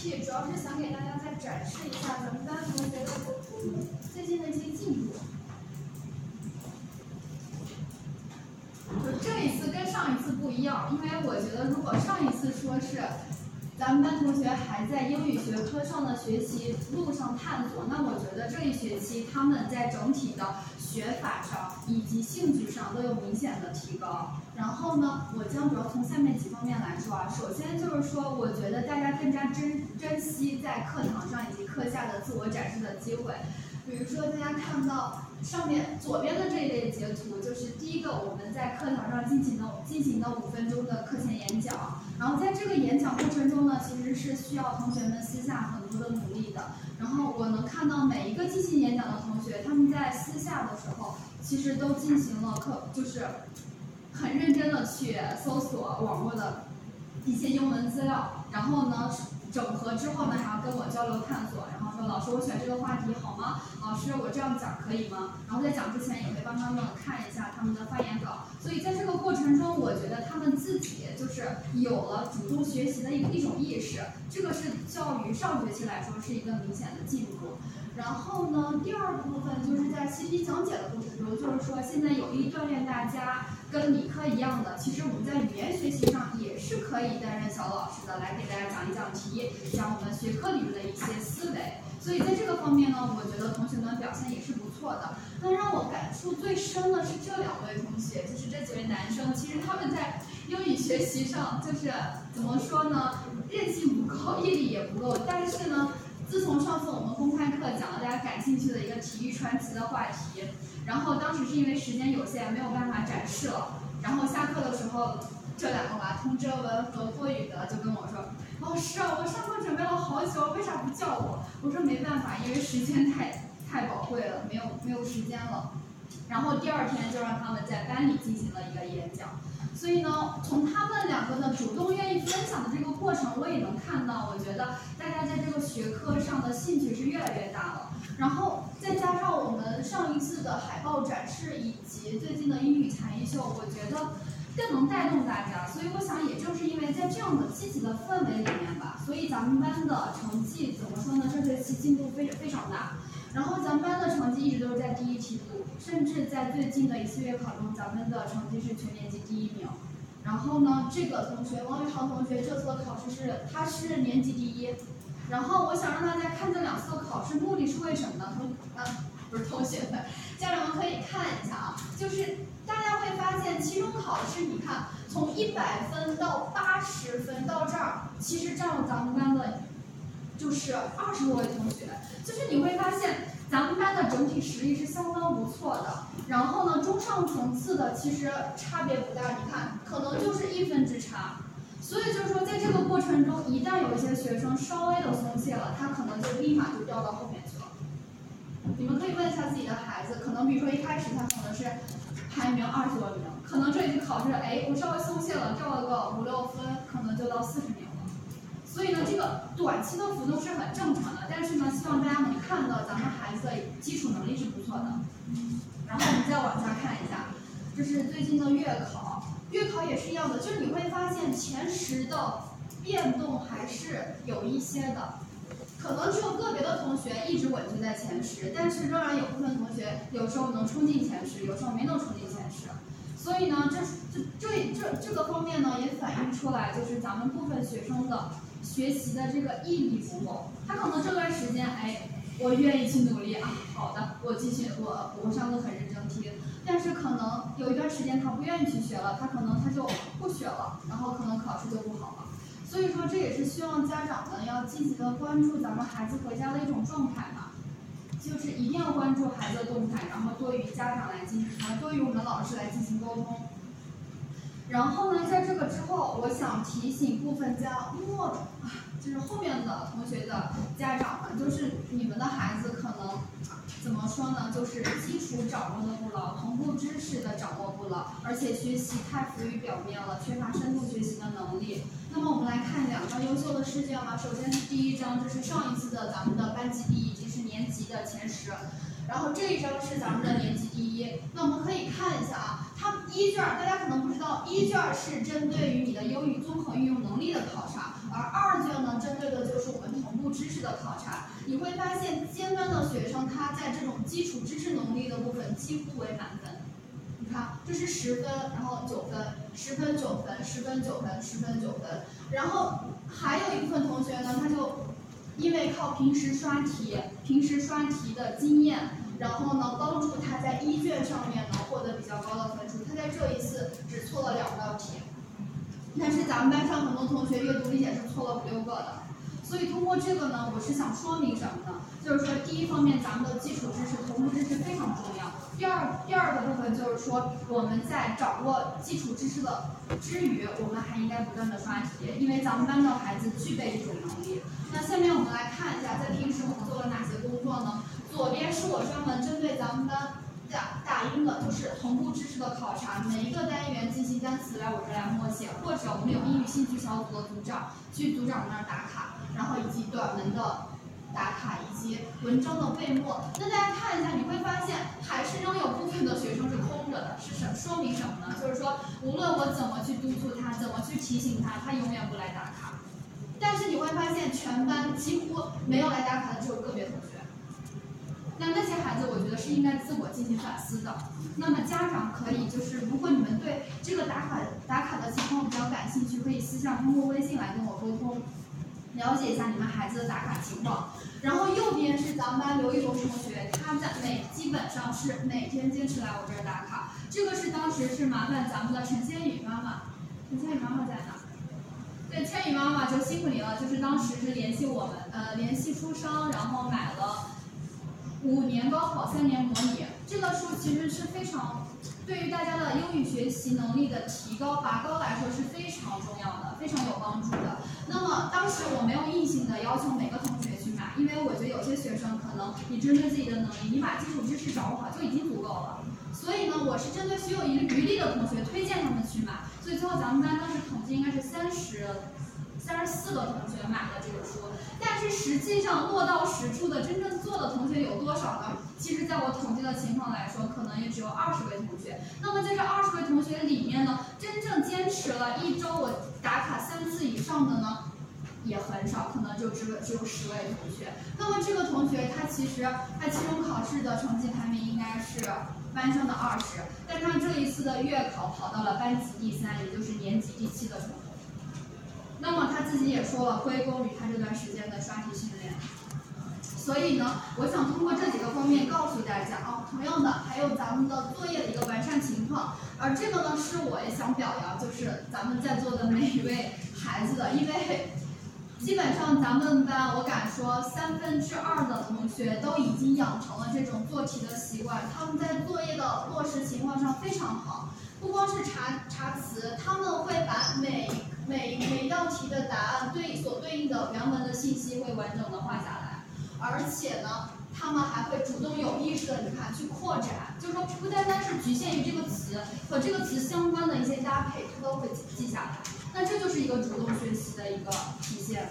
主要是想给大家再展示一下咱们班同学的最近的一些进度。就这一次跟上一次不一样，因为我觉得如果上一次说是咱们班同学还在英语学科上的学习路上探索，那我觉得这一学期他们在整体的学法上以及兴趣上都有明显的提高。然后呢，我将主要从下面几方面来说啊。首先就是说，我觉得大家更加珍珍惜在课堂上以及课下的自我展示的机会。比如说，大家看到上面左边的这一类截图，就是第一个我们在课堂上进行的进行的五分钟的课前演讲。然后在这个演讲过程中呢，其实是需要同学们私下很多的努力的。然后我能看到每一个进行演讲的同学，他们在私下的时候，其实都进行了课，就是很认真的去搜索网络的一些英文资料，然后呢。整合之后呢，还要跟我交流探索，然后说老师我选这个话题好吗？老师我这样讲可以吗？然后在讲之前也会帮他们看一下他们的发言稿，所以在这个过程中，我觉得他们有了主动学习的一一种意识，这个是较于上学期来说是一个明显的进步。然后呢，第二部分就是在习题讲解的过程中，就是说现在有意锻炼大家跟理科一样的，其实我们在语言学习上也是可以担任小老师的，来给大家讲一讲题，讲我们学科里面的一些思维。所以在这个方面呢，我觉得同学们表现也是不错的。那让我感触最深的是这两位同学，就是这几位男生，其实他们在英语学习上就是怎么说呢，韧性不够，毅力也不够，但是呢。自从上次我们公开课讲了大家感兴趣的一个体育传奇的话题，然后当时是因为时间有限没有办法展示了，然后下课的时候，这两个娃通哲文和郭宇的就跟我说，老师啊，我上课准备了好久，为啥不叫我？我说没办法，因为时间太太宝贵了，没有没有时间了。然后第二天就让他们在班里进行了一个演讲。所以呢，从他们两个的主动愿意分享的这个过程，我也能看到，我觉得大家在这个学科上的兴趣是越来越大了。然后再加上我们上一次的海报展示以及最近的英语才艺秀，我觉得更能带动大家。所以我想，也正是因为在这样的积极的氛围里面吧，所以咱们班的成绩怎么说呢？这学期进步非非常大。然后咱们班的成绩一直都是在第一梯度，甚至在最近的一次月考中，咱们的成绩是全年级第一名。然后呢，这个同学王宇航同学这次的考试是他是年级第一。然后我想让大家看这两次考试，目的是为什么呢？同啊不是同学们，家长们可以看一下啊，就是大家会发现期中考试，你看从一百分到八十分到这儿，其实占了咱们班的。就是二十多位同学，就是你会发现咱们班的整体实力是相当不错的。然后呢，中上层次的其实差别不大，你看可能就是一分之差。所以就是说，在这个过程中，一旦有一些学生稍微的松懈了，他可能就立马就掉到后面去了。你们可以问一下自己的孩子，可能比如说一开始他可能是排名二十多名，可能这一次考试，哎，我稍微松懈了，掉了个五六分，可能就到四十名。所以呢，这个短期的浮动是很正常的，但是呢，希望大家能看到咱们孩子的基础能力是不错的。然后我们再往下看一下，这是最近的月考，月考也是一样的，就是你会发现前十的变动还是有一些的，可能只有个别的同学一直稳居在前十，但是仍然有部分同学有时候能冲进前十，有时候没能冲进前十。所以呢，这这这这这个方面呢，也反映出来就是咱们部分学生的。学习的这个毅力不够，他可能这段时间，哎，我愿意去努力啊，好的，我继续，我我上课很认真听，但是可能有一段时间他不愿意去学了，他可能他就不学了，然后可能考试就不好了。所以说这也是希望家长们要积极的关注咱们孩子回家的一种状态吧，就是一定要关注孩子的动态，然后多与家长来进行，多与我们老师来进行沟通。然后呢，在这个之后，我想提醒部分家末啊，就是后面的同学的家长们，就是你们的孩子可能怎么说呢？就是基础掌握的不牢，同步知识的掌握不牢，而且学习太浮于表面了，缺乏深度学习的能力。那么我们来看两张优秀的试卷吧。首先是第一张，这是上一次的咱们的班级第一，已经是年级的前十。然后这一张是咱们的年级第一。那我们可以看一下啊，一卷大家可能不知道，一卷是针对于你的英语综合运用能力的考察，而二卷呢，针对的就是我们同步知识的考察。你会发现尖端的学生他在这种基础知识能力的部分几乎为满分。你看，这是十分，然后九分，十分九分，十分九分，十分九分。然后还有一部分同学呢，他就因为靠平时刷题、平时刷题的经验，然后呢帮助他在一卷上面能获得比较高的分数。他在这一次只错了两道题，但是咱们班上很多同学阅读理解是错了五六个的。所以通过这个呢，我是想说明什么呢？就是说，第一方面，咱们的基础知识、同步知识非常重要。第二，第二个部分就是说，我们在掌握基础知识的之余，我们还应该不断的刷题，因为咱们班的孩子具备这种能力。那下面我们来看一下，在平时我们做了哪些工作呢？左边是我专门针对咱们班。打打印的就是同步知识的考察，每一个单元进行单词来我这来默写，或者我们有英语兴趣小组的组长去组长那儿打卡，然后以及短文的打卡以及文章的背默。那大家看一下，你会发现还是仍有部分的学生是空着的，是什说明什么呢？就是说无论我怎么去督促他，怎么去提醒他，他永远不来打卡。但是你会发现全班几乎没有来打卡的只有个别同学。那那些孩子，我觉得是应该自我进行反思的。那么家长可以就是，如果你们对这个打卡打卡的情况比较感兴趣，可以私下通过微信来跟我沟通，了解一下你们孩子的打卡情况。然后右边是咱们班刘一龙同学，他在每基本上是每天坚持来我这儿打卡。这个是当时是麻烦咱们的陈千羽妈妈，陈千羽妈妈在哪？对，千羽妈妈就辛苦你了，就是当时是联系我们，呃，联系书商，然后买了。五年高考三年模拟，这个书其实是非常对于大家的英语学习能力的提高拔高来说是非常重要的，非常有帮助的。那么当时我没有硬性的要求每个同学去买，因为我觉得有些学生可能你针对自己的能力，你把基础知识掌握好就已经足够了。所以呢，我是针对学有余余力的同学推荐他们去买。所以最后咱们班当时统计应该是三十。三十四个同学买了这个书，但是实际上落到实处的真正的同学有多少呢？其实，在我统计的情况来说，可能也只有二十位同学。那么在这二十位同学里面呢，真正坚持了一周我打卡三次以上的呢，也很少，可能就只只有十位同学。那么这个同学他其实他期中考试的成绩排名应该是班上的二十，但他这一次的月考跑到了班级第三，也就是年级第七的程度。那么他自己也说了，归功于他这段时间的刷题训练。所以呢，我想通过这几个方面告诉大家啊，同样的还有咱们的作业的一个完善情况。而这个呢，是我也想表扬，就是咱们在座的每一位孩子的，因为基本上咱们班我敢说三分之二的同学都已经养成了这种做题的习惯，他们在作业的落实情况上非常好。不光是查查词，他们会把每每每道题的答案对所对应的原文的信息会完整的画下，而且呢，他们还会主动有意识的，你看去扩展，就是说不单单是局限于这个词和这个词相关的一些搭配，他都会记记下来。那这就是一个主动学习的一个体现。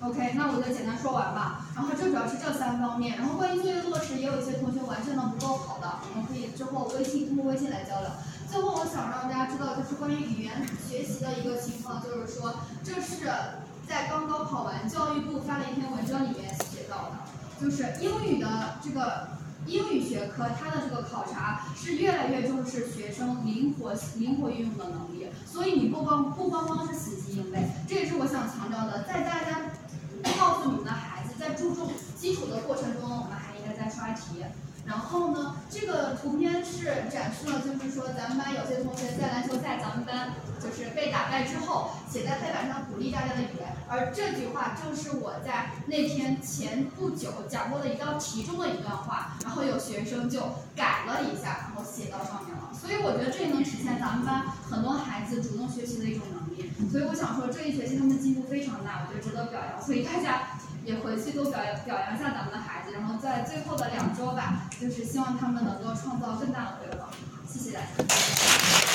OK，那我就简单说完吧。然后这主要是这三方面。然后关于作业落实，也有一些同学完成的不够好的，我们可以之后微信通过微信来交流。最后我想让大家知道，就是关于语言学习的一个情况，就是说这是在刚高考完，教育部发了一篇文章里面写到的，就是英语的这个英语学科，它的这个考察是越来越重视学生灵活灵活运用的能力。所以你不光不光光是死记硬背，这也是我想强调的，在大家。告诉你们的孩子，在注重基础的过程中，我们还应该在刷题。然后呢，这个图片是展示了，就是说咱们班有些同学在篮球赛，咱们班就是被打败之后，写在黑板上鼓励大家的语言。而这句话正是我在那天前不久讲过的一道题中的一段话，然后有学生就改了一下，然后写到上面了。所以我觉得这也能体现咱们班很多孩子主动学习的一种能力。所以我想说，这一学期他们进步非常大，我觉得值得表扬。所以大家也回去多表扬表扬一下咱们的孩子，然后在最后的两周吧，就是希望他们能够创造更大的回报。谢谢大家。